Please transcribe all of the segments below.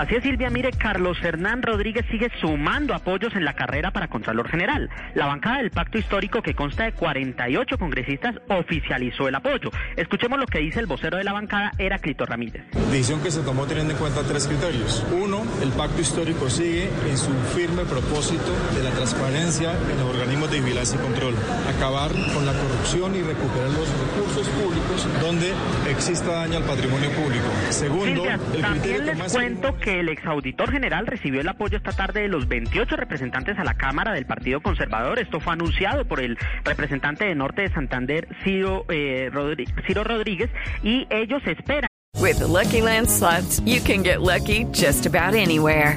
Así es, Silvia. Mire, Carlos Hernán Rodríguez sigue sumando apoyos en la carrera para Contralor General. La bancada del Pacto Histórico, que consta de 48 congresistas, oficializó el apoyo. Escuchemos lo que dice el vocero de la bancada, Heraclito Ramírez. Decisión que se tomó teniendo en cuenta tres criterios. Uno, el Pacto Histórico sigue en su firme propósito de la transparencia en los organismos de vigilancia y control. Acabar con la corrupción y recuperar los recursos públicos donde exista daño al patrimonio público. Segundo, Silvia, el también les más... cuento que el exauditor general recibió el apoyo esta tarde de los 28 representantes a la Cámara del Partido Conservador. Esto fue anunciado por el representante de Norte de Santander, Ciro, eh, Rodríguez, y ellos esperan. With the Lucky Land you can get lucky just about anywhere.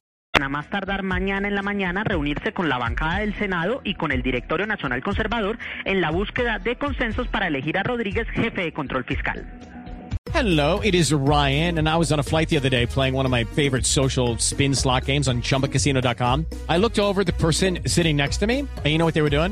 A más tardar mañana en la mañana reunirse con la bancada del Senado y con el Directorio Nacional Conservador en la búsqueda de consensos para elegir a Rodríguez jefe de control fiscal. Hello, it is Ryan, and I was on a flight the other day playing one of my favorite social spin slot games on chumbacasino.com. I looked over the person sitting next to me, and you know what they were doing?